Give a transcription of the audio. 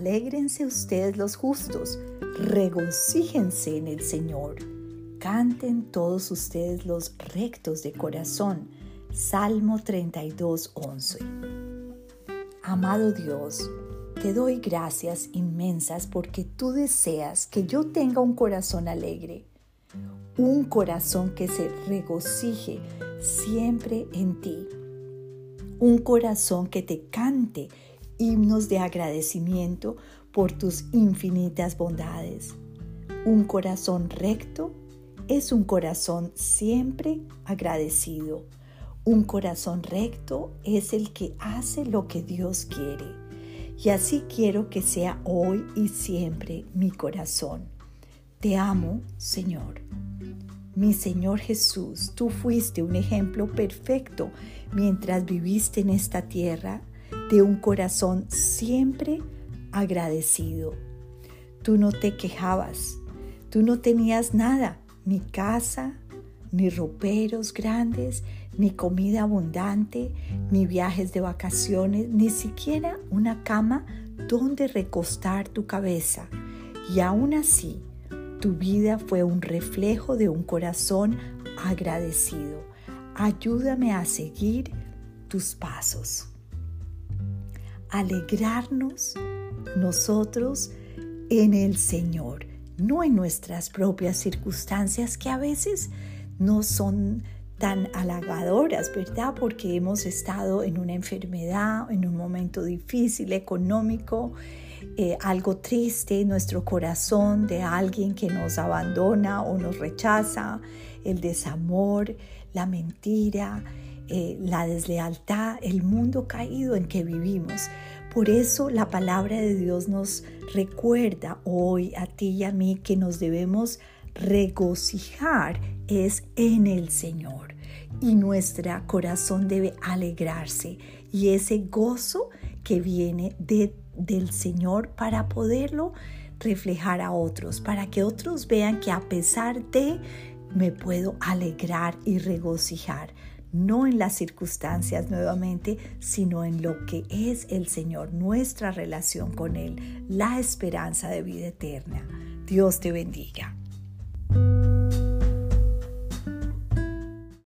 Alégrense ustedes los justos, regocíjense en el Señor. Canten todos ustedes los rectos de corazón. Salmo 32, 11. Amado Dios, te doy gracias inmensas porque tú deseas que yo tenga un corazón alegre, un corazón que se regocije siempre en ti, un corazón que te cante himnos de agradecimiento por tus infinitas bondades. Un corazón recto es un corazón siempre agradecido. Un corazón recto es el que hace lo que Dios quiere. Y así quiero que sea hoy y siempre mi corazón. Te amo, Señor. Mi Señor Jesús, tú fuiste un ejemplo perfecto mientras viviste en esta tierra de un corazón siempre agradecido. Tú no te quejabas, tú no tenías nada, ni casa, ni roperos grandes, ni comida abundante, ni viajes de vacaciones, ni siquiera una cama donde recostar tu cabeza. Y aún así, tu vida fue un reflejo de un corazón agradecido. Ayúdame a seguir tus pasos alegrarnos nosotros en el Señor, no en nuestras propias circunstancias que a veces no son tan halagadoras, ¿verdad? Porque hemos estado en una enfermedad, en un momento difícil económico, eh, algo triste, nuestro corazón de alguien que nos abandona o nos rechaza, el desamor, la mentira, eh, la deslealtad, el mundo caído en que vivimos. Por eso la palabra de Dios nos recuerda hoy a ti y a mí que nos debemos regocijar es en el Señor. Y nuestro corazón debe alegrarse. Y ese gozo que viene de, del Señor para poderlo reflejar a otros, para que otros vean que a pesar de me puedo alegrar y regocijar no en las circunstancias nuevamente, sino en lo que es el Señor, nuestra relación con Él, la esperanza de vida eterna. Dios te bendiga.